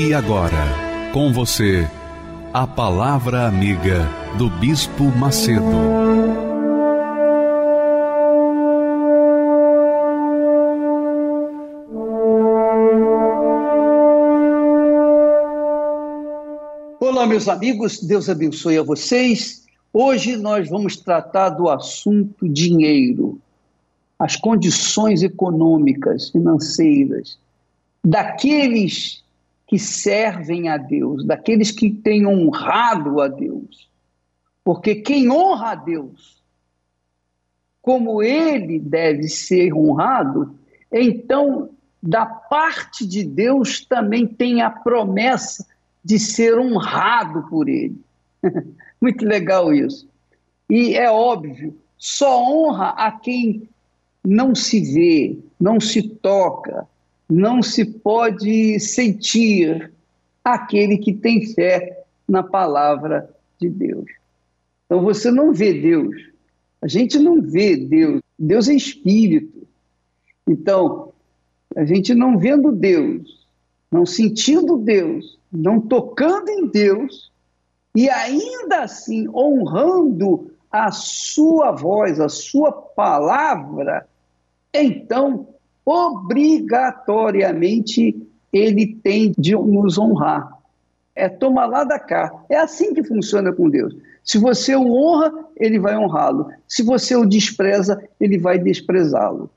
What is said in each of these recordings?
E agora, com você, a Palavra Amiga do Bispo Macedo. Olá, meus amigos, Deus abençoe a vocês. Hoje nós vamos tratar do assunto dinheiro, as condições econômicas, financeiras daqueles que servem a Deus, daqueles que têm honrado a Deus. Porque quem honra a Deus, como ele deve ser honrado, então, da parte de Deus também tem a promessa de ser honrado por ele. Muito legal isso. E é óbvio, só honra a quem não se vê, não se toca, não se pode sentir aquele que tem fé na palavra de Deus. Então você não vê Deus. A gente não vê Deus. Deus é espírito. Então, a gente não vendo Deus, não sentindo Deus, não tocando em Deus, e ainda assim honrando a sua voz, a sua palavra, então obrigatoriamente ele tem de nos honrar. É tomar lá da cá. É assim que funciona com Deus. Se você o honra, ele vai honrá-lo. Se você o despreza, ele vai desprezá-lo.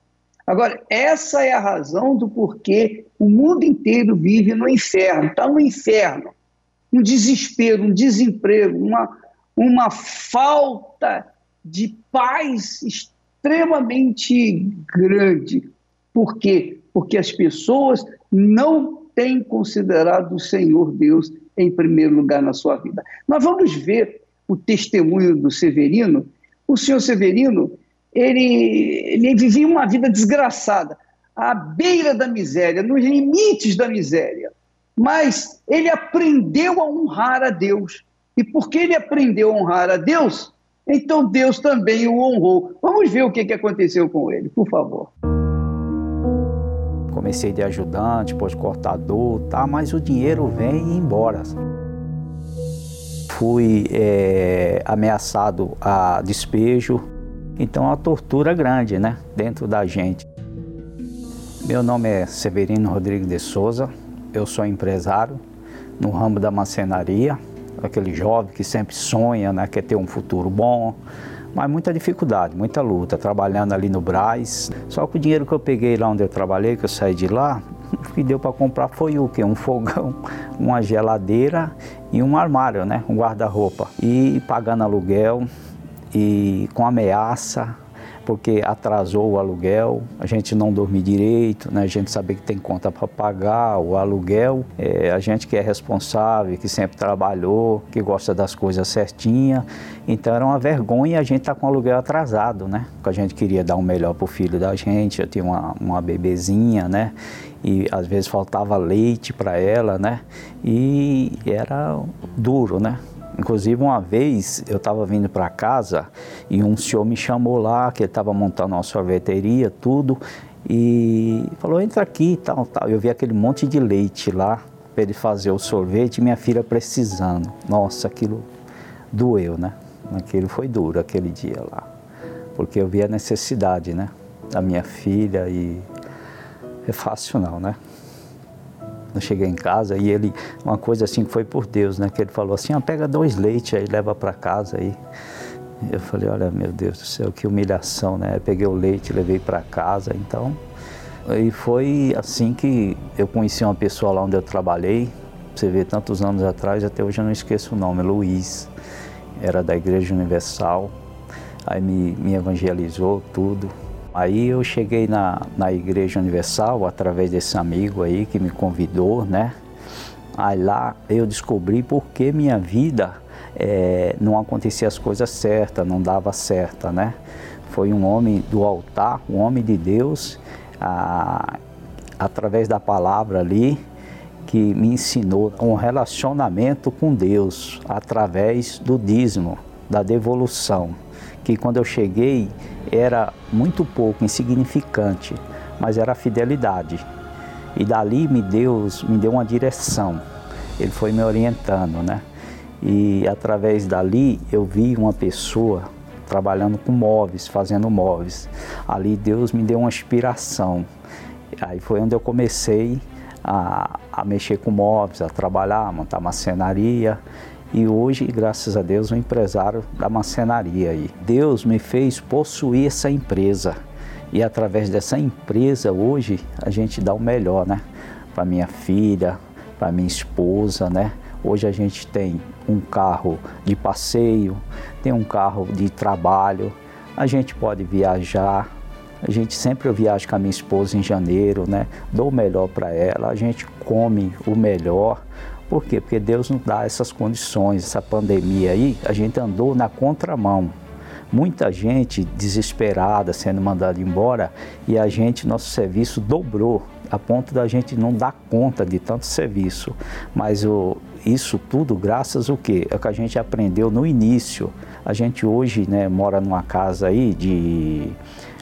Agora, essa é a razão do porquê o mundo inteiro vive no inferno, está no inferno. Um desespero, um desemprego, uma, uma falta de paz extremamente grande. Por quê? Porque as pessoas não têm considerado o Senhor Deus em primeiro lugar na sua vida. Nós vamos ver o testemunho do Severino. O senhor Severino, ele, ele vivia uma vida desgraçada, à beira da miséria, nos limites da miséria. Mas ele aprendeu a honrar a Deus. E porque ele aprendeu a honrar a Deus, então Deus também o honrou. Vamos ver o que, que aconteceu com ele, por favor. Comecei de ajudante, depois cortador, tá? mas o dinheiro vem e embora. Fui é, ameaçado a despejo, então a tortura grande, né, dentro da gente. Meu nome é Severino Rodrigues de Souza, eu sou empresário no ramo da macenaria, aquele jovem que sempre sonha, né, quer ter um futuro bom, mas muita dificuldade, muita luta, trabalhando ali no Braz. Só que o dinheiro que eu peguei lá onde eu trabalhei, que eu saí de lá, o que deu para comprar foi o quê? Um fogão, uma geladeira e um armário, né? Um guarda-roupa. E pagando aluguel e com ameaça, porque atrasou o aluguel, a gente não dormir direito, né? a gente saber que tem conta para pagar, o aluguel, é, a gente que é responsável, que sempre trabalhou, que gosta das coisas certinha, então era uma vergonha a gente estar tá com o aluguel atrasado, né? Porque a gente queria dar o um melhor para o filho da gente, eu tinha uma, uma bebezinha, né? E às vezes faltava leite para ela, né? E era duro, né? Inclusive, uma vez eu estava vindo para casa e um senhor me chamou lá, que ele estava montando uma sorveteria, tudo, e falou: entra aqui e tal, tal. Eu vi aquele monte de leite lá para ele fazer o sorvete e minha filha precisando. Nossa, aquilo doeu, né? Aquilo foi duro aquele dia lá, porque eu vi a necessidade, né? Da minha filha e é fácil não, né? Eu cheguei em casa e ele, uma coisa assim que foi por Deus, né? Que ele falou assim, ah, pega dois leites aí, leva para casa aí. Eu falei, olha, meu Deus do céu, que humilhação, né? Eu peguei o leite, levei para casa, então... E foi assim que eu conheci uma pessoa lá onde eu trabalhei, você vê, tantos anos atrás, até hoje eu não esqueço o nome, Luiz, era da Igreja Universal, aí me, me evangelizou tudo, Aí eu cheguei na, na Igreja Universal através desse amigo aí que me convidou, né? Aí lá eu descobri por que minha vida é, não acontecia as coisas certas, não dava certa, né? Foi um homem do altar, um homem de Deus, a, através da palavra ali, que me ensinou um relacionamento com Deus através do dízimo, da devolução, que quando eu cheguei era muito pouco, insignificante, mas era a fidelidade. E dali me Deus me deu uma direção. Ele foi me orientando, né? E através dali eu vi uma pessoa trabalhando com móveis, fazendo móveis. Ali Deus me deu uma inspiração. Aí foi onde eu comecei a, a mexer com móveis, a trabalhar, montar macenaria. E hoje, graças a Deus, um empresário da macenaria aí. Deus me fez possuir essa empresa. E através dessa empresa, hoje, a gente dá o melhor, né? Para minha filha, para minha esposa, né? Hoje a gente tem um carro de passeio, tem um carro de trabalho, a gente pode viajar. A gente sempre eu viajo com a minha esposa em janeiro, né? Dou o melhor para ela, a gente come o melhor. Por quê? Porque Deus nos dá essas condições. Essa pandemia aí, a gente andou na contramão. Muita gente desesperada sendo mandada embora e a gente, nosso serviço dobrou a ponto da gente não dar conta de tanto serviço. Mas o, isso tudo graças ao quê? É o que a gente aprendeu no início. A gente hoje né, mora numa casa aí de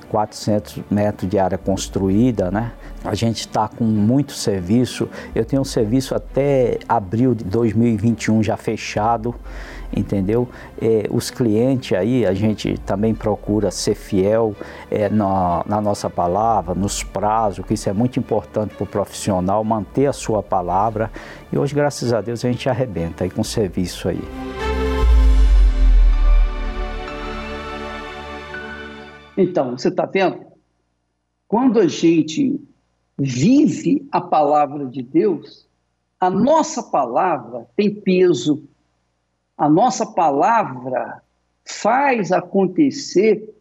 400 metros de área construída, né? A gente está com muito serviço. Eu tenho um serviço até abril de 2021 já fechado, entendeu? É, os clientes aí, a gente também procura ser fiel é, na, na, nossa palavra, nos prazos, que isso é muito importante para o profissional, manter a sua palavra. E hoje, graças a Deus, a gente arrebenta aí com o serviço aí. Então, você está vendo? Quando a gente vive a palavra de Deus, a nossa palavra tem peso, a nossa palavra faz acontecer,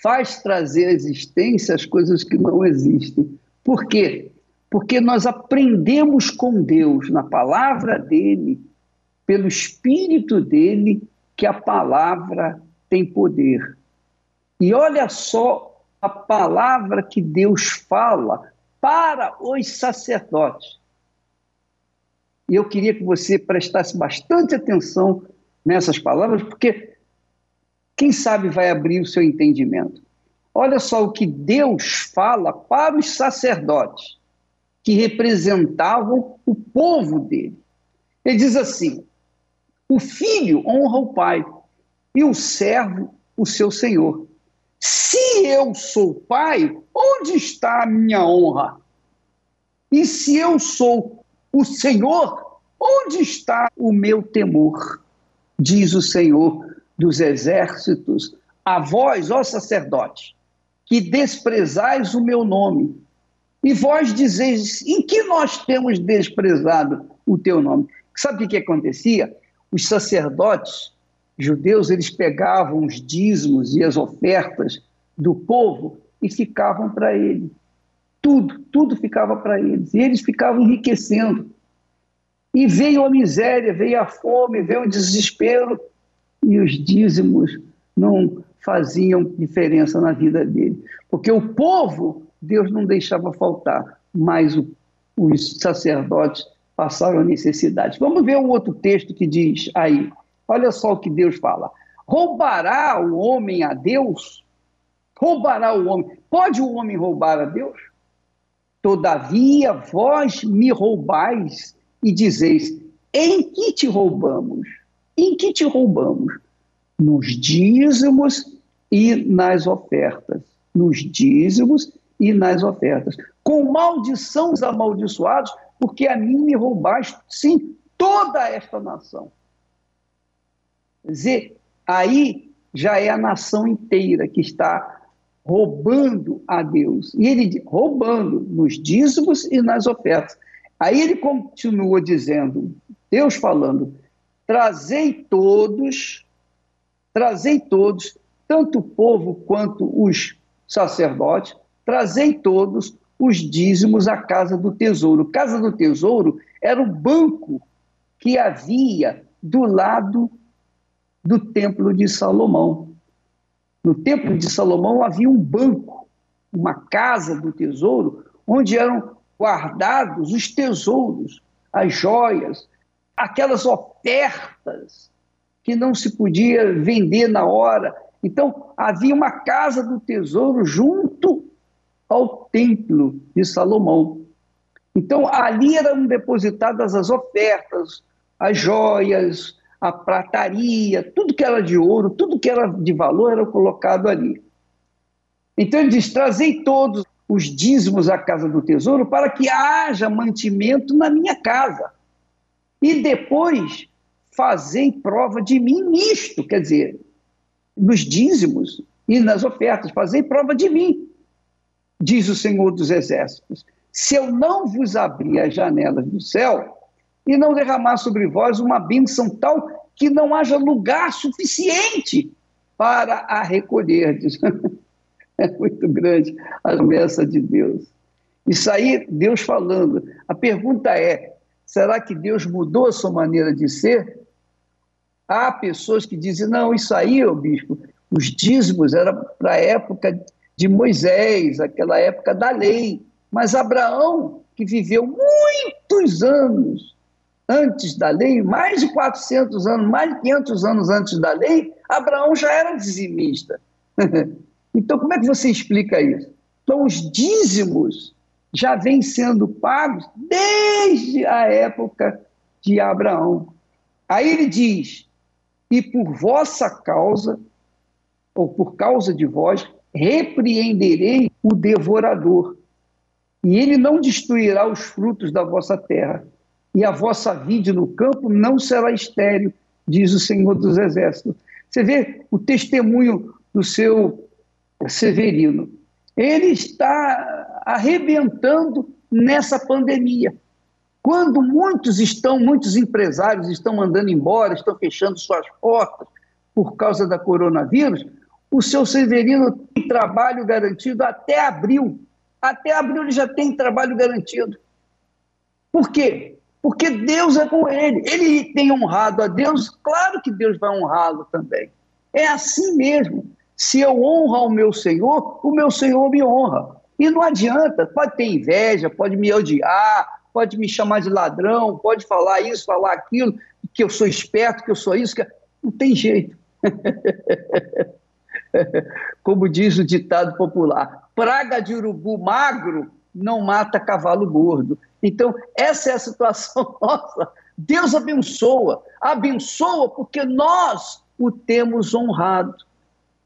faz trazer à existência as coisas que não existem. Por quê? Porque nós aprendemos com Deus, na palavra dele, pelo Espírito dele, que a palavra tem poder. E olha só a palavra que Deus fala para os sacerdotes. E eu queria que você prestasse bastante atenção nessas palavras, porque quem sabe vai abrir o seu entendimento. Olha só o que Deus fala para os sacerdotes, que representavam o povo dele. Ele diz assim: o filho honra o pai, e o servo o seu senhor. Se eu sou pai, onde está a minha honra? E se eu sou o Senhor, onde está o meu temor? Diz o Senhor dos exércitos, a vós, ó sacerdotes, que desprezais o meu nome. E vós dizeis, em que nós temos desprezado o teu nome? Sabe o que acontecia? Os sacerdotes judeus, eles pegavam os dízimos e as ofertas do povo e ficavam para ele. Tudo, tudo ficava para eles. E eles ficavam enriquecendo. E veio a miséria, veio a fome, veio o desespero, e os dízimos não faziam diferença na vida dele. Porque o povo, Deus não deixava faltar, mas o, os sacerdotes passaram necessidade. Vamos ver um outro texto que diz aí. Olha só o que Deus fala. Roubará o homem a Deus? Roubará o homem. Pode o homem roubar a Deus? Todavia vós me roubais e dizeis: Em que te roubamos? Em que te roubamos? Nos dízimos e nas ofertas. Nos dízimos e nas ofertas. Com maldição os amaldiçoados, porque a mim me roubaste, sim, toda esta nação. Quer dizer, aí já é a nação inteira que está roubando a Deus. E ele roubando nos dízimos e nas ofertas. Aí ele continua dizendo, Deus falando, trazei todos, trazei todos, tanto o povo quanto os sacerdotes, trazei todos os dízimos à casa do tesouro. Casa do tesouro era o banco que havia do lado do templo de Salomão. No templo de Salomão havia um banco, uma casa do tesouro, onde eram guardados os tesouros, as joias, aquelas ofertas que não se podia vender na hora. Então, havia uma casa do tesouro junto ao templo de Salomão. Então, ali eram depositadas as ofertas, as joias, a prataria, tudo que era de ouro, tudo que era de valor era colocado ali. Então ele diz: trazei todos os dízimos à casa do tesouro para que haja mantimento na minha casa. E depois fazei prova de mim nisto, quer dizer, nos dízimos e nas ofertas, fazei prova de mim, diz o Senhor dos Exércitos. Se eu não vos abrir as janelas do céu e não derramar sobre vós uma bênção tal que não haja lugar suficiente para a recolherdes. É muito grande a promessa de Deus. Isso aí, Deus falando. A pergunta é: será que Deus mudou a sua maneira de ser? Há pessoas que dizem: não, isso aí, ô bispo, os dízimos era para a época de Moisés, aquela época da lei. Mas Abraão, que viveu muitos anos antes da lei, mais de 400 anos, mais de 500 anos antes da lei, Abraão já era dizimista. então, como é que você explica isso? Então, os dízimos já vêm sendo pagos desde a época de Abraão. Aí ele diz: e por vossa causa, ou por causa de vós, repreenderei o devorador, e ele não destruirá os frutos da vossa terra e a vossa vide no campo não será estéril, diz o Senhor dos Exércitos. Você vê o testemunho do seu Severino. Ele está arrebentando nessa pandemia. Quando muitos estão, muitos empresários estão mandando embora, estão fechando suas portas por causa da coronavírus, o seu Severino tem trabalho garantido até abril. Até abril ele já tem trabalho garantido. Por quê? Porque Deus é com ele. Ele tem honrado a Deus, claro que Deus vai honrá-lo também. É assim mesmo. Se eu honro ao meu Senhor, o meu Senhor me honra. E não adianta, pode ter inveja, pode me odiar, pode me chamar de ladrão, pode falar isso, falar aquilo, que eu sou esperto, que eu sou isso, que... não tem jeito. Como diz o ditado popular, praga de urubu magro não mata cavalo gordo. Então, essa é a situação nossa. Deus abençoa, abençoa porque nós o temos honrado.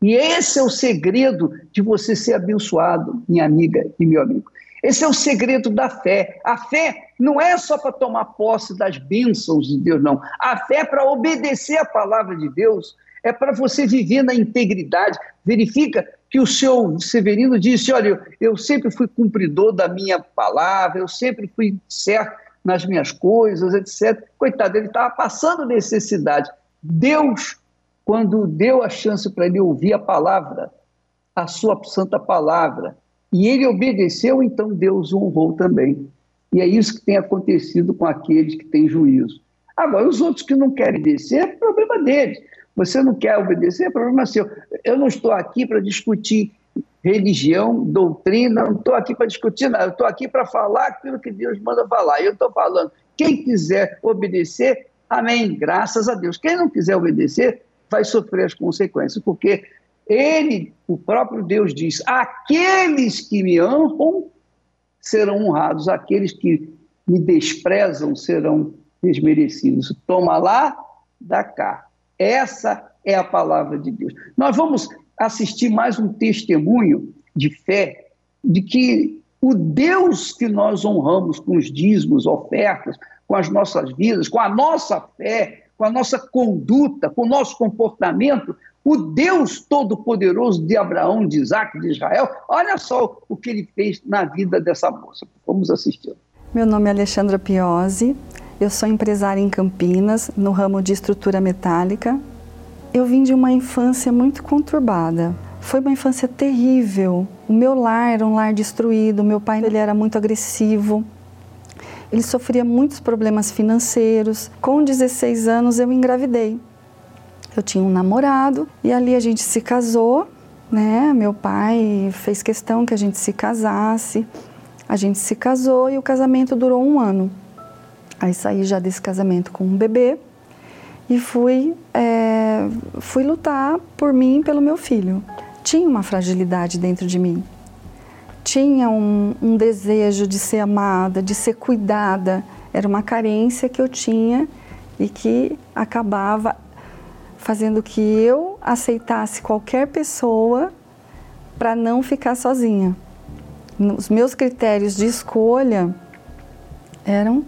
E esse é o segredo de você ser abençoado, minha amiga e meu amigo. Esse é o segredo da fé. A fé não é só para tomar posse das bênçãos de Deus, não. A fé é para obedecer a palavra de Deus, é para você viver na integridade. Verifica que o seu Severino disse: Olha, eu sempre fui cumpridor da minha palavra, eu sempre fui certo nas minhas coisas, etc. Coitado, ele estava passando necessidade. Deus, quando deu a chance para ele ouvir a palavra, a sua santa palavra, e ele obedeceu, então Deus o honrou também. E é isso que tem acontecido com aqueles que têm juízo. Agora, os outros que não querem descer, é problema deles. Você não quer obedecer, é problema seu. Eu não estou aqui para discutir religião, doutrina, não estou aqui para discutir nada, eu estou aqui para falar aquilo que Deus manda falar. Eu estou falando, quem quiser obedecer, amém, graças a Deus. Quem não quiser obedecer, vai sofrer as consequências, porque ele, o próprio Deus diz: aqueles que me honram serão honrados, aqueles que me desprezam serão desmerecidos. Toma lá, dá cá. Essa é a palavra de Deus. Nós vamos assistir mais um testemunho de fé de que o Deus que nós honramos com os dízimos, ofertas, com as nossas vidas, com a nossa fé, com a nossa conduta, com o nosso comportamento, o Deus Todo-Poderoso de Abraão, de Isaac, de Israel, olha só o que ele fez na vida dessa moça. Vamos assistir. Meu nome é Alexandra Piozzi, eu sou empresária em Campinas, no ramo de estrutura metálica. Eu vim de uma infância muito conturbada. Foi uma infância terrível. O meu lar era um lar destruído, meu pai ele era muito agressivo. Ele sofria muitos problemas financeiros. Com 16 anos eu engravidei. Eu tinha um namorado e ali a gente se casou, né? Meu pai fez questão que a gente se casasse. A gente se casou e o casamento durou um ano. Aí saí já desse casamento com um bebê e fui, é, fui lutar por mim e pelo meu filho. Tinha uma fragilidade dentro de mim. Tinha um, um desejo de ser amada, de ser cuidada. Era uma carência que eu tinha e que acabava fazendo que eu aceitasse qualquer pessoa para não ficar sozinha os meus critérios de escolha eram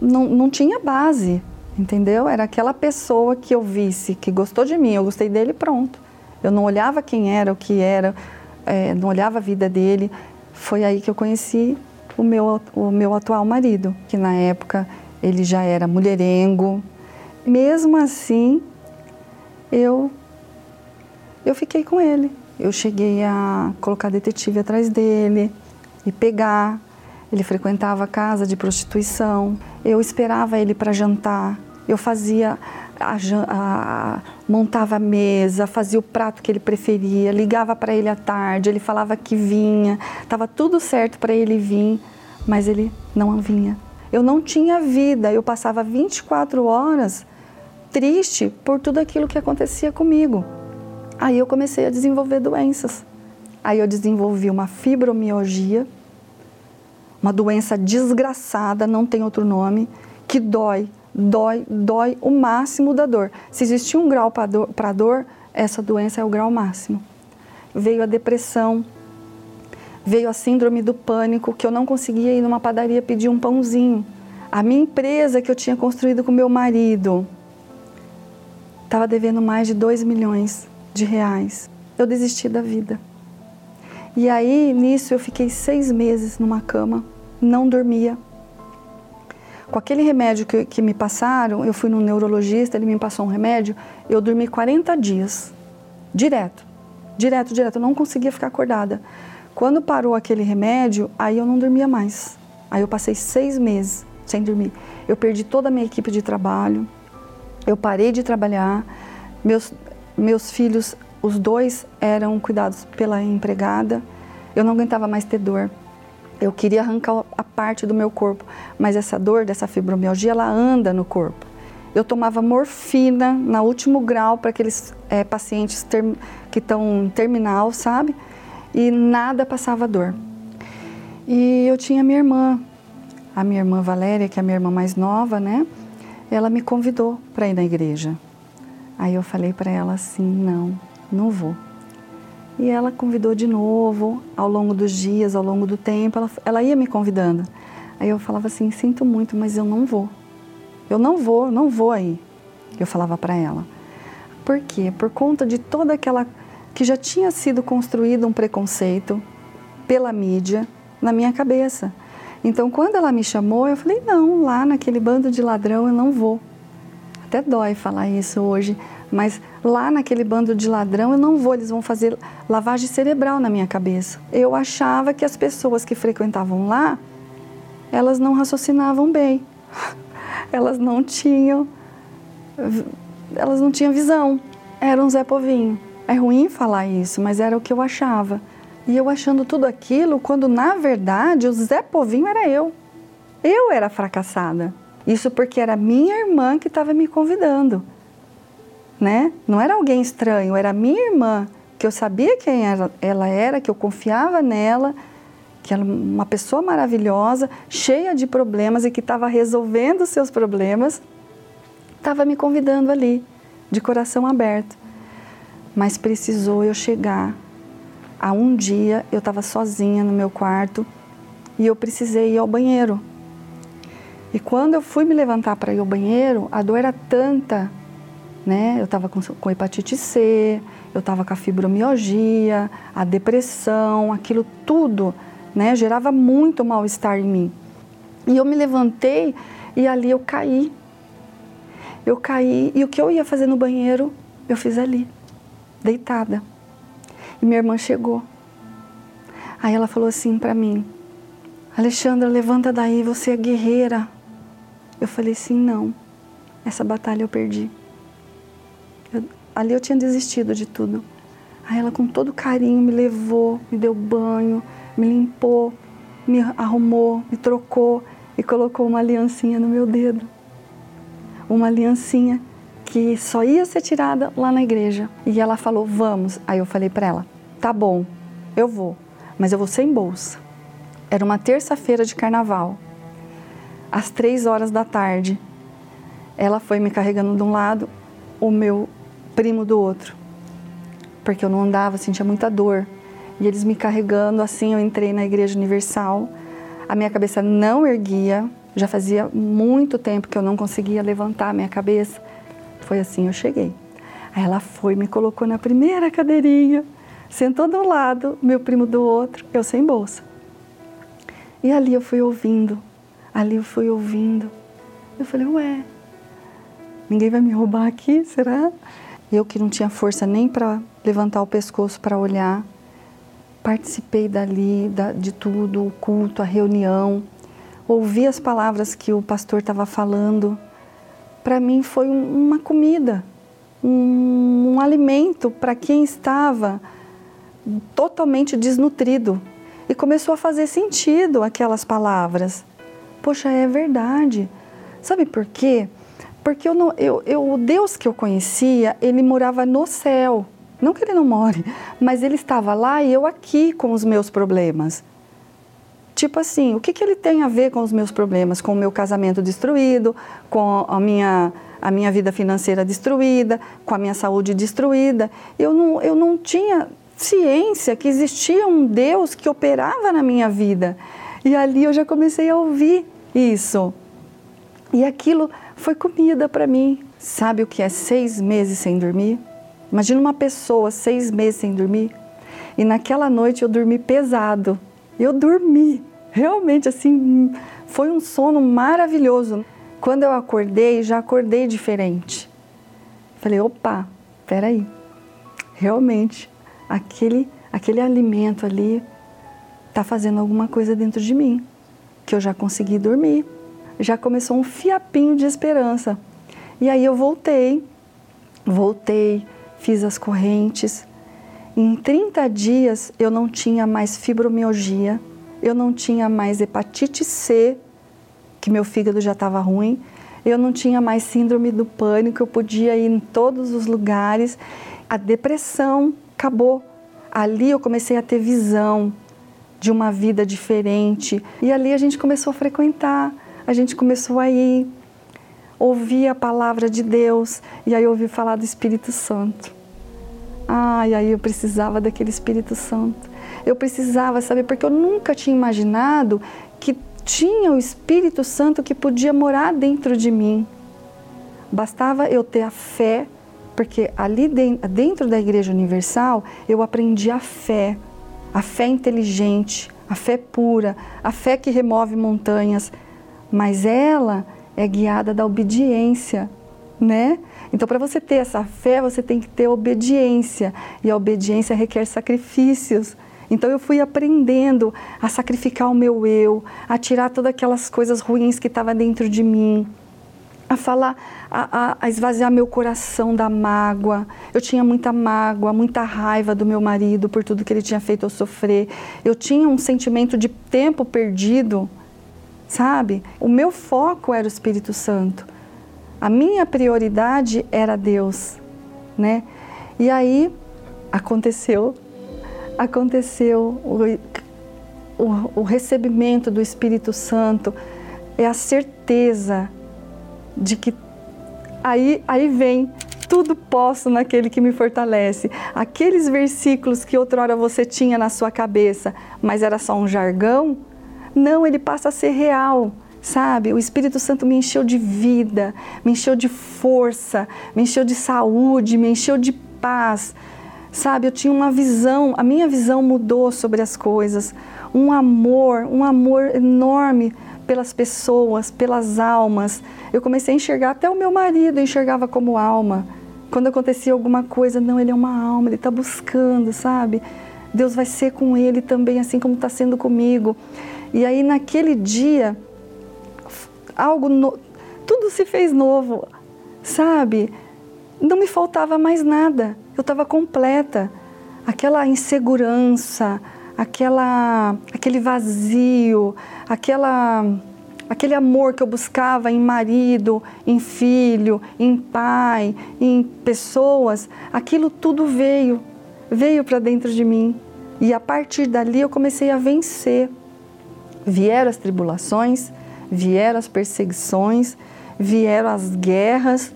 não, não tinha base, entendeu? Era aquela pessoa que eu visse que gostou de mim, eu gostei dele, pronto. Eu não olhava quem era, o que era, é, não olhava a vida dele. Foi aí que eu conheci o meu, o meu atual marido, que na época ele já era mulherengo. Mesmo assim, eu, eu fiquei com ele. Eu cheguei a colocar detetive atrás dele e pegar. Ele frequentava casa de prostituição. Eu esperava ele para jantar. Eu fazia a, a, montava a mesa, fazia o prato que ele preferia, ligava para ele à tarde, ele falava que vinha, estava tudo certo para ele vir, mas ele não vinha. Eu não tinha vida, eu passava 24 horas triste por tudo aquilo que acontecia comigo. Aí eu comecei a desenvolver doenças. Aí eu desenvolvi uma fibromialgia, uma doença desgraçada, não tem outro nome, que dói, dói, dói o máximo da dor. Se existia um grau para dor, dor, essa doença é o grau máximo. Veio a depressão, veio a síndrome do pânico, que eu não conseguia ir numa padaria pedir um pãozinho. A minha empresa que eu tinha construído com meu marido estava devendo mais de 2 milhões de reais. Eu desisti da vida. E aí, nisso, eu fiquei seis meses numa cama, não dormia. Com aquele remédio que, que me passaram, eu fui no neurologista, ele me passou um remédio, eu dormi 40 dias, direto, direto, direto, eu não conseguia ficar acordada. Quando parou aquele remédio, aí eu não dormia mais. Aí eu passei seis meses sem dormir. Eu perdi toda a minha equipe de trabalho, eu parei de trabalhar, meus, meus filhos, os dois eram cuidados pela empregada. Eu não aguentava mais ter dor. Eu queria arrancar a parte do meu corpo, mas essa dor dessa fibromialgia, ela anda no corpo. Eu tomava morfina na último grau para aqueles é, pacientes ter, que estão terminal, sabe? E nada passava dor. E eu tinha minha irmã, a minha irmã Valéria, que é a minha irmã mais nova, né? Ela me convidou para ir na igreja. Aí eu falei para ela assim: não, não vou. E ela convidou de novo, ao longo dos dias, ao longo do tempo, ela, ela ia me convidando. Aí eu falava assim: sinto muito, mas eu não vou. Eu não vou, não vou aí. Eu falava para ela. Por quê? Por conta de toda aquela que já tinha sido construído um preconceito pela mídia na minha cabeça. Então, quando ela me chamou, eu falei: não, lá naquele bando de ladrão eu não vou até dói falar isso hoje, mas lá naquele bando de ladrão eu não vou, eles vão fazer lavagem cerebral na minha cabeça. Eu achava que as pessoas que frequentavam lá, elas não raciocinavam bem. Elas não tinham elas não tinham visão. Era um Zé Povinho. É ruim falar isso, mas era o que eu achava. E eu achando tudo aquilo, quando na verdade o Zé Povinho era eu. Eu era fracassada. Isso porque era minha irmã que estava me convidando, né? Não era alguém estranho, era minha irmã, que eu sabia quem ela era, que eu confiava nela, que era uma pessoa maravilhosa, cheia de problemas e que estava resolvendo seus problemas, estava me convidando ali, de coração aberto. Mas precisou eu chegar. A um dia eu estava sozinha no meu quarto e eu precisei ir ao banheiro. E quando eu fui me levantar para ir ao banheiro, a dor era tanta, né? Eu estava com, com hepatite C, eu estava com a fibromialgia, a depressão, aquilo tudo, né? Gerava muito mal-estar em mim. E eu me levantei e ali eu caí. Eu caí e o que eu ia fazer no banheiro, eu fiz ali, deitada. E minha irmã chegou. Aí ela falou assim para mim: Alexandra, levanta daí, você é guerreira. Eu falei assim: não, essa batalha eu perdi. Ali eu tinha desistido de tudo. Aí ela, com todo carinho, me levou, me deu banho, me limpou, me arrumou, me trocou e colocou uma aliancinha no meu dedo. Uma aliancinha que só ia ser tirada lá na igreja. E ela falou: Vamos. Aí eu falei para ela: Tá bom, eu vou, mas eu vou sem bolsa. Era uma terça-feira de carnaval, às três horas da tarde. Ela foi me carregando de um lado, o meu primo do outro, porque eu não andava, sentia muita dor. E eles me carregando, assim eu entrei na Igreja Universal. A minha cabeça não erguia, já fazia muito tempo que eu não conseguia levantar a minha cabeça. Foi assim eu cheguei. Aí ela foi, me colocou na primeira cadeirinha, sentou do lado, meu primo do outro, eu sem bolsa. E ali eu fui ouvindo, ali eu fui ouvindo. Eu falei, ué, ninguém vai me roubar aqui, será? Eu que não tinha força nem para levantar o pescoço para olhar, participei dali, da, de tudo, o culto, a reunião, ouvi as palavras que o pastor estava falando. Para mim foi um, uma comida, um, um alimento para quem estava totalmente desnutrido. E começou a fazer sentido aquelas palavras. Poxa, é verdade. Sabe por quê? Porque eu não, eu, eu, o Deus que eu conhecia, ele morava no céu. Não que ele não more, mas ele estava lá e eu aqui com os meus problemas. Tipo assim, o que, que ele tem a ver com os meus problemas? Com o meu casamento destruído, com a minha, a minha vida financeira destruída, com a minha saúde destruída. Eu não, eu não tinha ciência que existia um Deus que operava na minha vida. E ali eu já comecei a ouvir isso. E aquilo foi comida para mim. Sabe o que é seis meses sem dormir? Imagina uma pessoa seis meses sem dormir. E naquela noite eu dormi pesado. Eu dormi, realmente assim, foi um sono maravilhoso. Quando eu acordei, já acordei diferente. Falei, opa, peraí, realmente aquele, aquele alimento ali está fazendo alguma coisa dentro de mim, que eu já consegui dormir. Já começou um fiapinho de esperança. E aí eu voltei, voltei, fiz as correntes. Em 30 dias eu não tinha mais fibromialgia, eu não tinha mais hepatite C, que meu fígado já estava ruim, eu não tinha mais síndrome do pânico, eu podia ir em todos os lugares. A depressão acabou. Ali eu comecei a ter visão de uma vida diferente. E ali a gente começou a frequentar, a gente começou a ir, ouvir a palavra de Deus e aí ouvi falar do Espírito Santo. Ah, e aí eu precisava daquele Espírito Santo. Eu precisava, saber Porque eu nunca tinha imaginado que tinha o Espírito Santo que podia morar dentro de mim. Bastava eu ter a fé porque ali dentro da Igreja Universal eu aprendi a fé, a fé inteligente, a fé pura, a fé que remove montanhas, mas ela é guiada da obediência, né? Então, para você ter essa fé, você tem que ter obediência, e a obediência requer sacrifícios. Então, eu fui aprendendo a sacrificar o meu eu, a tirar todas aquelas coisas ruins que estavam dentro de mim, a falar, a, a, esvaziar meu coração da mágoa. Eu tinha muita mágoa, muita raiva do meu marido por tudo que ele tinha feito eu sofrer. Eu tinha um sentimento de tempo perdido, sabe? O meu foco era o Espírito Santo. A minha prioridade era Deus, né? E aí aconteceu, aconteceu o, o, o recebimento do Espírito Santo, é a certeza de que aí, aí vem tudo posso naquele que me fortalece. Aqueles versículos que outrora você tinha na sua cabeça, mas era só um jargão, não, ele passa a ser real, sabe? O Espírito Santo me encheu de vida, me encheu de força, me encheu de saúde, me encheu de paz. Sabe, eu tinha uma visão, a minha visão mudou sobre as coisas, um amor, um amor enorme pelas pessoas, pelas almas. Eu comecei a enxergar até o meu marido, enxergava como alma. Quando acontecia alguma coisa, não, ele é uma alma, ele está buscando, sabe? Deus vai ser com ele também, assim como está sendo comigo. E aí, naquele dia, algo, no... tudo se fez novo, sabe? Não me faltava mais nada, eu estava completa. Aquela insegurança, aquela, aquele vazio, aquela, aquele amor que eu buscava em marido, em filho, em pai, em pessoas, aquilo tudo veio, veio para dentro de mim. E a partir dali eu comecei a vencer. Vieram as tribulações, vieram as perseguições, vieram as guerras,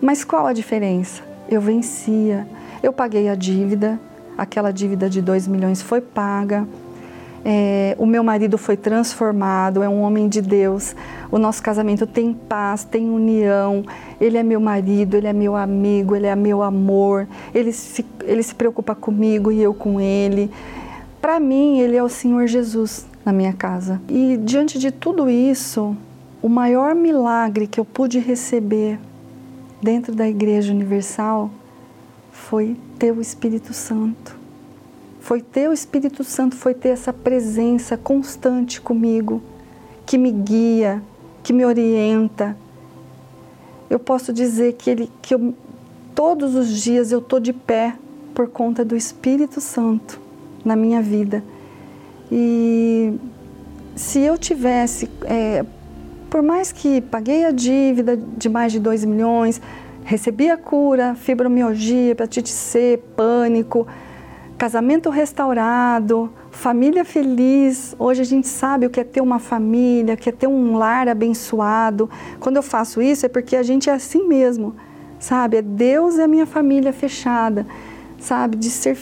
mas qual a diferença? Eu vencia, eu paguei a dívida, aquela dívida de 2 milhões foi paga. É, o meu marido foi transformado, é um homem de Deus. O nosso casamento tem paz, tem união. Ele é meu marido, ele é meu amigo, ele é meu amor. Ele se, ele se preocupa comigo e eu com ele. Para mim, ele é o Senhor Jesus na minha casa. E diante de tudo isso, o maior milagre que eu pude receber dentro da Igreja Universal foi ter o Espírito Santo. Foi ter o Espírito Santo, foi ter essa presença constante comigo, que me guia, que me orienta. Eu posso dizer que ele que eu, todos os dias eu tô de pé por conta do Espírito Santo na minha vida. E se eu tivesse, é, por mais que paguei a dívida de mais de 2 milhões, Recebi a cura, fibromialgia, hepatite C, pânico, casamento restaurado, família feliz. Hoje a gente sabe o que é ter uma família, o que é ter um lar abençoado. Quando eu faço isso é porque a gente é assim mesmo, sabe? É Deus e a minha família fechada, sabe? De ser.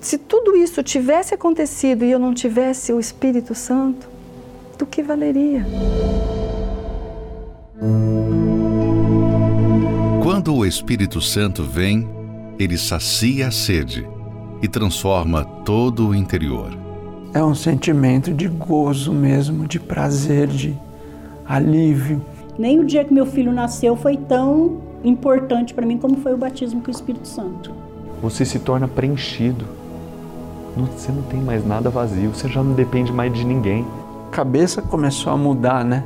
Se tudo isso tivesse acontecido e eu não tivesse o Espírito Santo, do que valeria? Quando o Espírito Santo vem, ele sacia a sede e transforma todo o interior. É um sentimento de gozo mesmo, de prazer, de alívio. Nem o dia que meu filho nasceu foi tão importante para mim como foi o batismo com o Espírito Santo. Você se torna preenchido. Você não tem mais nada vazio, você já não depende mais de ninguém. A cabeça começou a mudar, né?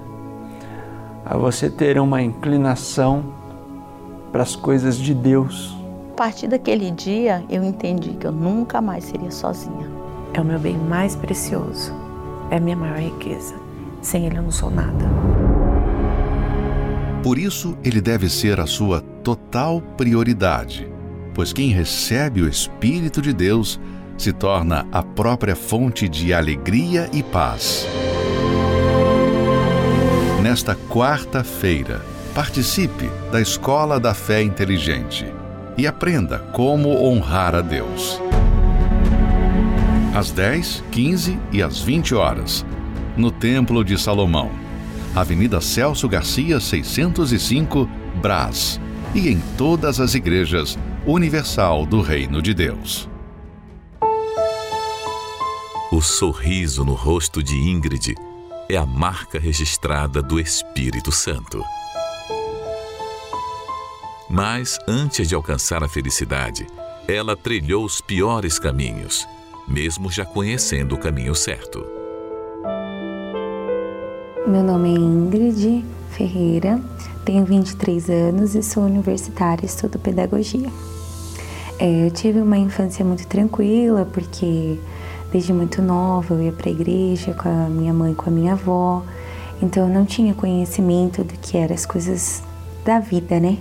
A você ter uma inclinação para as coisas de Deus. A partir daquele dia, eu entendi que eu nunca mais seria sozinha. É o meu bem mais precioso, é a minha maior riqueza. Sem ele eu não sou nada. Por isso, ele deve ser a sua total prioridade, pois quem recebe o Espírito de Deus se torna a própria fonte de alegria e paz. Nesta quarta-feira, Participe da Escola da Fé Inteligente e aprenda como honrar a Deus. Às 10, 15 e às 20 horas, no Templo de Salomão, Avenida Celso Garcia, 605, Brás, e em todas as igrejas Universal do Reino de Deus. O sorriso no rosto de Ingrid é a marca registrada do Espírito Santo. Mas antes de alcançar a felicidade, ela trilhou os piores caminhos, mesmo já conhecendo o caminho certo. Meu nome é Ingrid Ferreira, tenho 23 anos e sou universitária, estudo pedagogia. É, eu tive uma infância muito tranquila, porque desde muito nova eu ia para a igreja com a minha mãe e com a minha avó, então eu não tinha conhecimento do que eram as coisas da vida, né?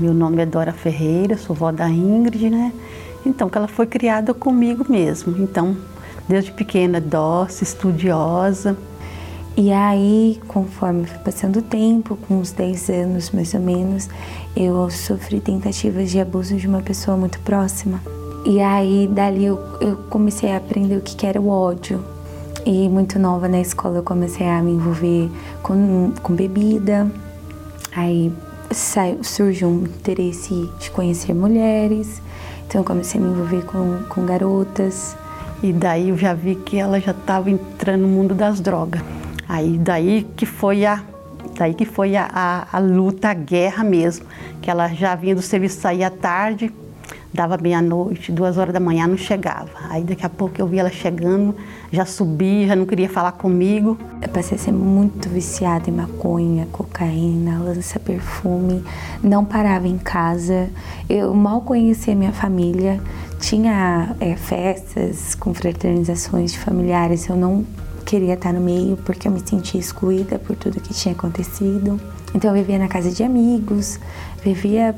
Meu nome é Dora Ferreira, sou vó da Ingrid, né? Então, que ela foi criada comigo mesmo. Então, desde pequena, dócil, estudiosa. E aí, conforme foi passando o tempo, com uns 10 anos mais ou menos, eu sofri tentativas de abuso de uma pessoa muito próxima. E aí, dali, eu, eu comecei a aprender o que, que era o ódio. E muito nova na escola, eu comecei a me envolver com, com bebida. Aí surgiu um interesse de conhecer mulheres, então eu comecei a me envolver com, com garotas. E daí eu já vi que ela já estava entrando no mundo das drogas. Aí daí que foi a Daí que foi a, a, a luta, a guerra mesmo, que ela já vinha do serviço, saía tarde, dava meia-noite, duas horas da manhã, não chegava. Aí daqui a pouco eu vi ela chegando, já subi, já não queria falar comigo. Eu passei a ser muito viciada em maconha, cocaína, lança perfume, não parava em casa, eu mal conhecia minha família, tinha é, festas, confraternizações de familiares, eu não queria estar no meio porque eu me sentia excluída por tudo que tinha acontecido. Então eu vivia na casa de amigos, vivia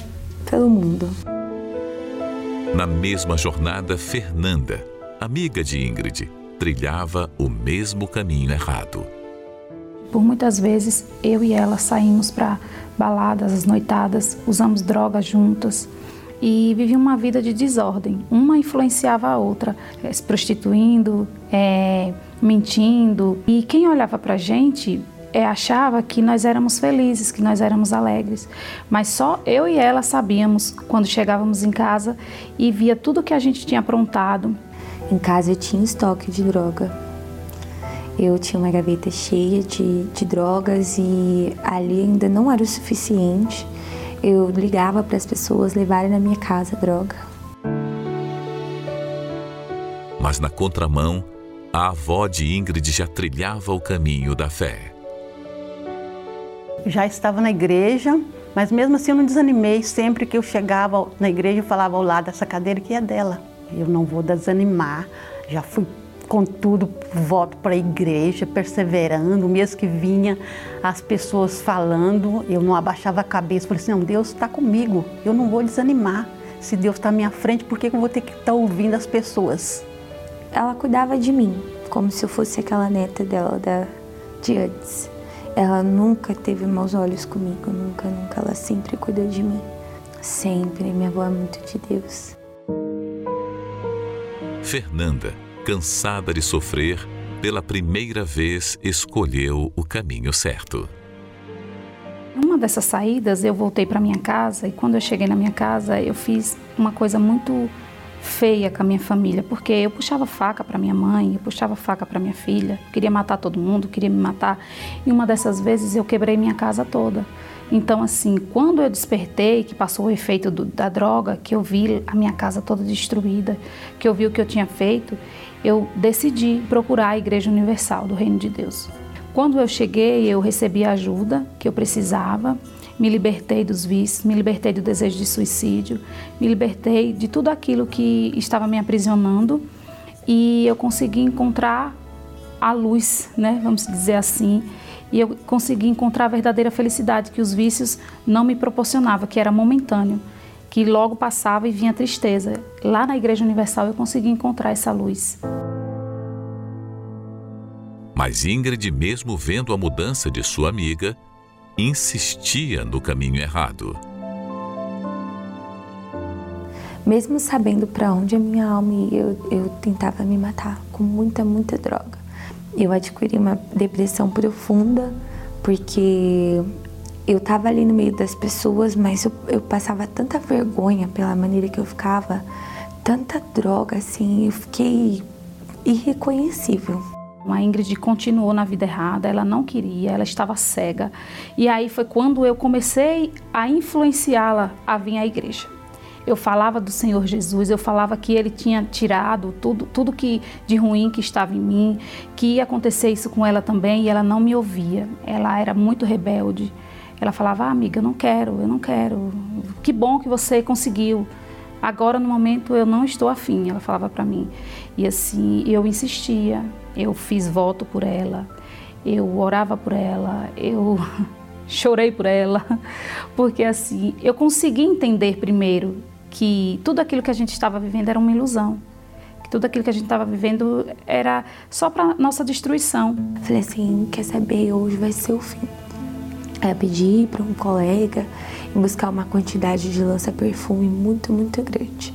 pelo mundo. Na mesma jornada, Fernanda, amiga de Ingrid, trilhava o mesmo caminho errado. Por muitas vezes, eu e ela saímos para baladas, as noitadas, usamos drogas juntas e vivíamos uma vida de desordem. Uma influenciava a outra, eh, se prostituindo, é, mentindo. E quem olhava para gente achava que nós éramos felizes, que nós éramos alegres. Mas só eu e ela sabíamos quando chegávamos em casa e via tudo que a gente tinha aprontado. Em casa eu tinha estoque de droga. Eu tinha uma gaveta cheia de, de drogas e ali ainda não era o suficiente. Eu ligava para as pessoas levarem na minha casa droga. Mas na contramão, a avó de Ingrid já trilhava o caminho da fé já estava na igreja, mas mesmo assim eu não desanimei. Sempre que eu chegava na igreja, eu falava ao lado dessa cadeira que é dela. Eu não vou desanimar. Já fui com tudo, volto para a igreja, perseverando. Mesmo que vinha as pessoas falando, eu não abaixava a cabeça. Falei assim: não, Deus está comigo, eu não vou desanimar. Se Deus está à minha frente, por que eu vou ter que estar tá ouvindo as pessoas? Ela cuidava de mim, como se eu fosse aquela neta dela da, de antes. Ela nunca teve maus olhos comigo, nunca, nunca. Ela sempre cuidou de mim. Sempre. Minha avó é muito de Deus. Fernanda, cansada de sofrer, pela primeira vez escolheu o caminho certo. Numa dessas saídas, eu voltei para minha casa e quando eu cheguei na minha casa, eu fiz uma coisa muito feia com a minha família, porque eu puxava faca para minha mãe, eu puxava faca para minha filha, queria matar todo mundo, queria me matar. E uma dessas vezes eu quebrei minha casa toda. Então, assim, quando eu despertei, que passou o efeito do, da droga, que eu vi a minha casa toda destruída, que eu vi o que eu tinha feito, eu decidi procurar a Igreja Universal do Reino de Deus. Quando eu cheguei, eu recebi a ajuda que eu precisava me libertei dos vícios, me libertei do desejo de suicídio, me libertei de tudo aquilo que estava me aprisionando e eu consegui encontrar a luz, né, vamos dizer assim, e eu consegui encontrar a verdadeira felicidade que os vícios não me proporcionavam, que era momentâneo, que logo passava e vinha tristeza. Lá na Igreja Universal eu consegui encontrar essa luz. Mas Ingrid, mesmo vendo a mudança de sua amiga, insistia no caminho errado. Mesmo sabendo para onde a minha alma ia, eu, eu tentava me matar com muita, muita droga. Eu adquiri uma depressão profunda porque eu estava ali no meio das pessoas, mas eu, eu, passava tanta vergonha pela maneira que eu ficava, tanta droga assim, eu fiquei irreconhecível. A Ingrid continuou na vida errada, ela não queria, ela estava cega. E aí foi quando eu comecei a influenciá-la a vir à igreja. Eu falava do Senhor Jesus, eu falava que ele tinha tirado tudo, tudo que de ruim que estava em mim, que ia acontecer isso com ela também, e ela não me ouvia. Ela era muito rebelde. Ela falava: ah, "Amiga, eu não quero, eu não quero. Que bom que você conseguiu." Agora, no momento, eu não estou afim, ela falava para mim. E assim, eu insistia, eu fiz voto por ela, eu orava por ela, eu chorei por ela, porque assim, eu consegui entender primeiro que tudo aquilo que a gente estava vivendo era uma ilusão. Que tudo aquilo que a gente estava vivendo era só para nossa destruição. Falei assim, quer saber, hoje vai ser o fim. Aí eu pedi para um colega buscar uma quantidade de lança-perfume muito, muito grande.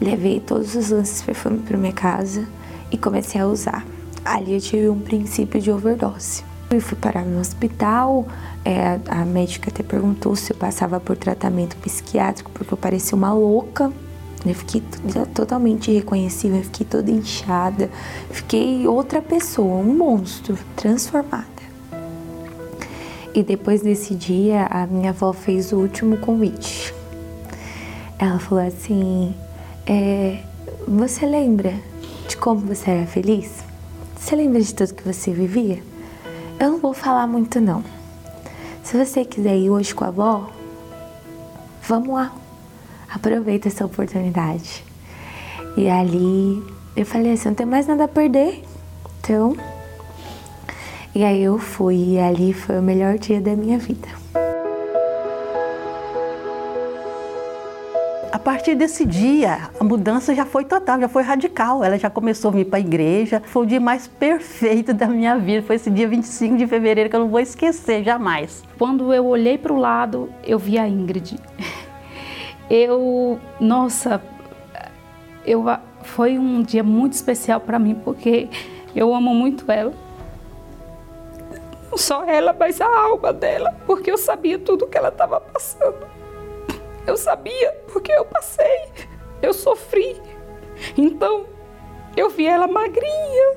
Levei todos os lanças-perfume para minha casa e comecei a usar. Ali eu tive um princípio de overdose. Eu fui parar no hospital, é, a médica até perguntou se eu passava por tratamento psiquiátrico, porque eu parecia uma louca. Eu fiquei totalmente irreconhecível, eu fiquei toda inchada, fiquei outra pessoa, um monstro, transformada. E depois desse dia, a minha avó fez o último convite. Ela falou assim: é, Você lembra de como você era feliz? Você lembra de tudo que você vivia? Eu não vou falar muito, não. Se você quiser ir hoje com a avó, vamos lá. Aproveita essa oportunidade. E ali eu falei assim: não tem mais nada a perder. Então. E aí eu fui, e ali foi o melhor dia da minha vida. A partir desse dia, a mudança já foi total, já foi radical. Ela já começou a vir para a igreja. Foi o dia mais perfeito da minha vida. Foi esse dia 25 de fevereiro que eu não vou esquecer jamais. Quando eu olhei para o lado, eu vi a Ingrid. Eu, nossa, eu foi um dia muito especial para mim porque eu amo muito ela. Não só ela, mas a alma dela, porque eu sabia tudo que ela estava passando. Eu sabia, porque eu passei, eu sofri. Então, eu vi ela magrinha,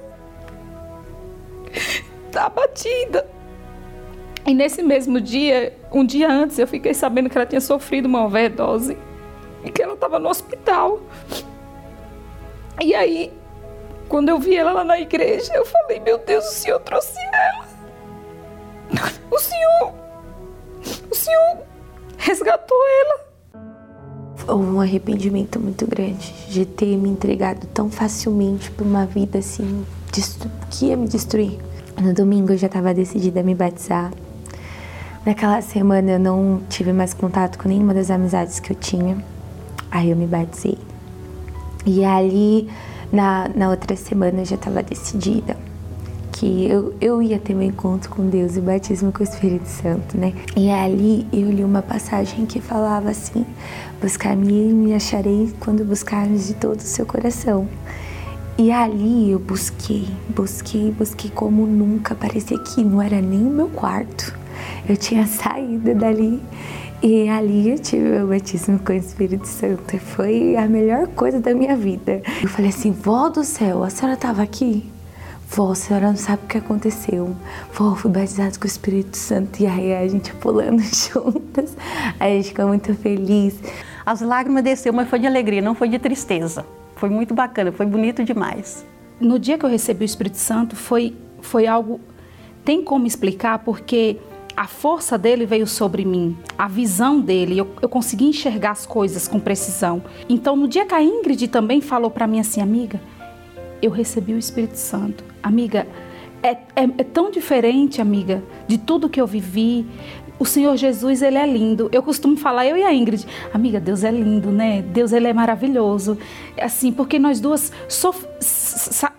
abatida. E nesse mesmo dia, um dia antes, eu fiquei sabendo que ela tinha sofrido uma overdose e que ela estava no hospital. E aí, quando eu vi ela lá na igreja, eu falei: Meu Deus, o Senhor trouxe ela. O Senhor, o Senhor resgatou ela. Houve um arrependimento muito grande de ter me entregado tão facilmente para uma vida assim que ia me destruir. No domingo eu já estava decidida a me batizar. Naquela semana eu não tive mais contato com nenhuma das amizades que eu tinha. Aí eu me batizei. E ali, na, na outra semana, eu já estava decidida que eu, eu ia ter meu encontro com Deus e batismo com o Espírito Santo, né? E ali eu li uma passagem que falava assim: Buscar-me e me acharei quando buscarmos de todo o seu coração. E ali eu busquei, busquei, busquei como nunca. Parecia que não era nem o meu quarto. Eu tinha saído dali e ali eu tive meu batismo com o Espírito Santo. Foi a melhor coisa da minha vida. Eu falei assim: Vó do céu, a senhora estava aqui? Vó, a senhora não sabe o que aconteceu. Vó, fui batizado com o Espírito Santo. E aí a gente pulando juntas. A gente ficou muito feliz. As lágrimas desceu, mas foi de alegria, não foi de tristeza. Foi muito bacana, foi bonito demais. No dia que eu recebi o Espírito Santo, foi, foi algo. Tem como explicar, porque a força dele veio sobre mim, a visão dele, eu, eu consegui enxergar as coisas com precisão. Então, no dia que a Ingrid também falou para mim assim, amiga, eu recebi o Espírito Santo. Amiga, é, é, é, tão diferente, amiga, de tudo que eu vivi. O Senhor Jesus, ele é lindo. Eu costumo falar, eu e a Ingrid, amiga, Deus é lindo, né? Deus, ele é maravilhoso. Assim, porque nós duas, sof...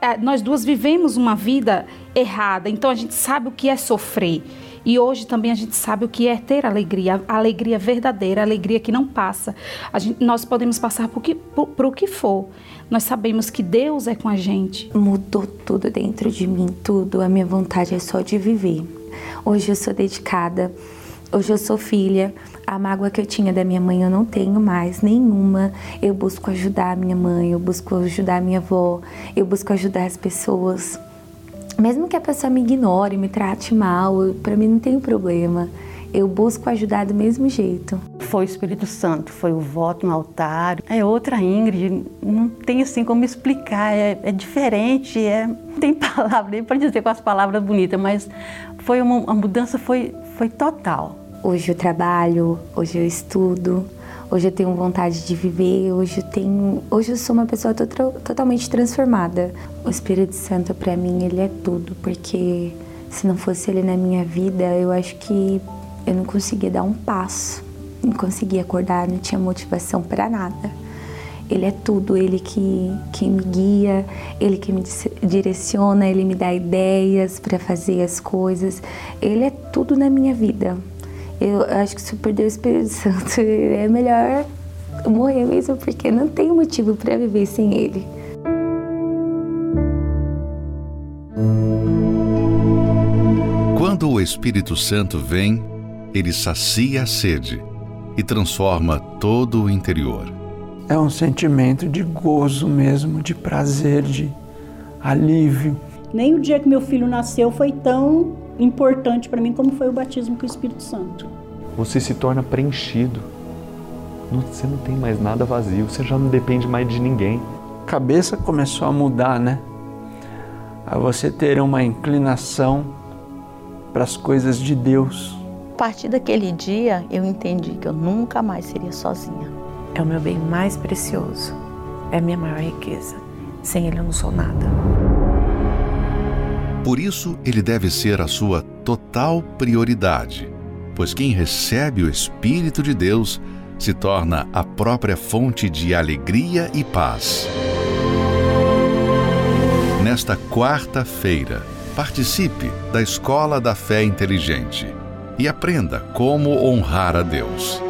É, nós duas vivemos uma vida errada, então a gente sabe o que é sofrer. E hoje também a gente sabe o que é ter alegria, a alegria verdadeira, a alegria que não passa. Gente, nós podemos passar por, que, por, por o que for. Nós sabemos que Deus é com a gente. Mudou tudo dentro de mim, tudo. A minha vontade é só de viver. Hoje eu sou dedicada. Hoje eu sou filha. A mágoa que eu tinha da minha mãe eu não tenho mais nenhuma. Eu busco ajudar a minha mãe, eu busco ajudar a minha avó, eu busco ajudar as pessoas mesmo que a pessoa me ignore, me trate mal, para mim não tem problema. Eu busco ajudar do mesmo jeito. Foi o Espírito Santo, foi o voto no altar. É outra Ingrid, não tem assim como explicar, é, é diferente, é, não tem palavra nem para dizer com as palavras bonitas, mas foi uma, a mudança foi, foi total. Hoje eu trabalho, hoje eu estudo, Hoje eu tenho vontade de viver, hoje eu tenho, hoje eu sou uma pessoa totalmente transformada. O Espírito Santo para mim ele é tudo, porque se não fosse ele na minha vida, eu acho que eu não conseguia dar um passo, não conseguia acordar, não tinha motivação para nada. Ele é tudo, ele que, que me guia, ele que me direciona, ele me dá ideias para fazer as coisas. Ele é tudo na minha vida. Eu acho que se eu perder o Espírito Santo, é melhor morrer mesmo, porque não tem motivo para viver sem ele. Quando o Espírito Santo vem, ele sacia a sede e transforma todo o interior. É um sentimento de gozo mesmo, de prazer, de alívio. Nem o dia que meu filho nasceu foi tão importante para mim como foi o batismo com o Espírito Santo. Você se torna preenchido. Você não tem mais nada vazio, você já não depende mais de ninguém. A cabeça começou a mudar, né? A você ter uma inclinação para as coisas de Deus. A partir daquele dia, eu entendi que eu nunca mais seria sozinha. É o meu bem mais precioso. É a minha maior riqueza. Sem ele eu não sou nada. Por isso, ele deve ser a sua total prioridade, pois quem recebe o Espírito de Deus se torna a própria fonte de alegria e paz. Nesta quarta-feira, participe da Escola da Fé Inteligente e aprenda como honrar a Deus.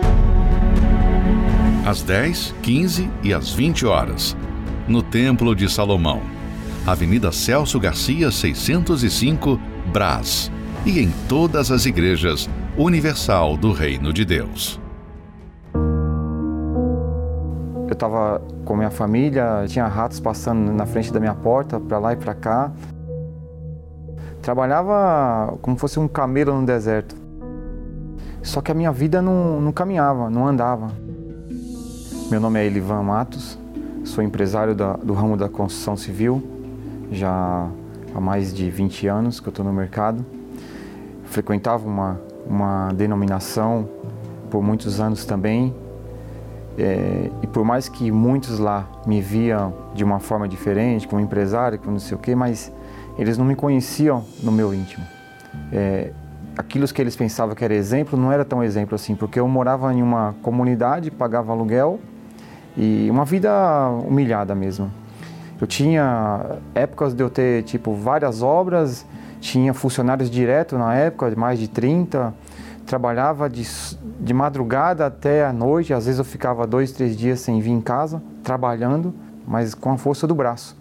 Às 10, 15 e às 20 horas, no Templo de Salomão, Avenida Celso Garcia, 605, Brás, e em todas as igrejas Universal do Reino de Deus. Eu estava com minha família, tinha ratos passando na frente da minha porta, para lá e para cá. Trabalhava como fosse um camelo no deserto. Só que a minha vida não, não caminhava, não andava. Meu nome é Elivan Matos, sou empresário da, do ramo da construção civil, já há mais de 20 anos que eu estou no mercado. Frequentava uma, uma denominação por muitos anos também, é, e por mais que muitos lá me viam de uma forma diferente, como empresário, como não sei o quê, mas eles não me conheciam no meu íntimo. É, aquilo que eles pensavam que era exemplo não era tão exemplo assim, porque eu morava em uma comunidade, pagava aluguel e uma vida humilhada mesmo. Eu tinha épocas de eu ter tipo várias obras, tinha funcionários direto na época, mais de 30, trabalhava de, de madrugada até a noite, às vezes eu ficava dois, três dias sem vir em casa, trabalhando, mas com a força do braço.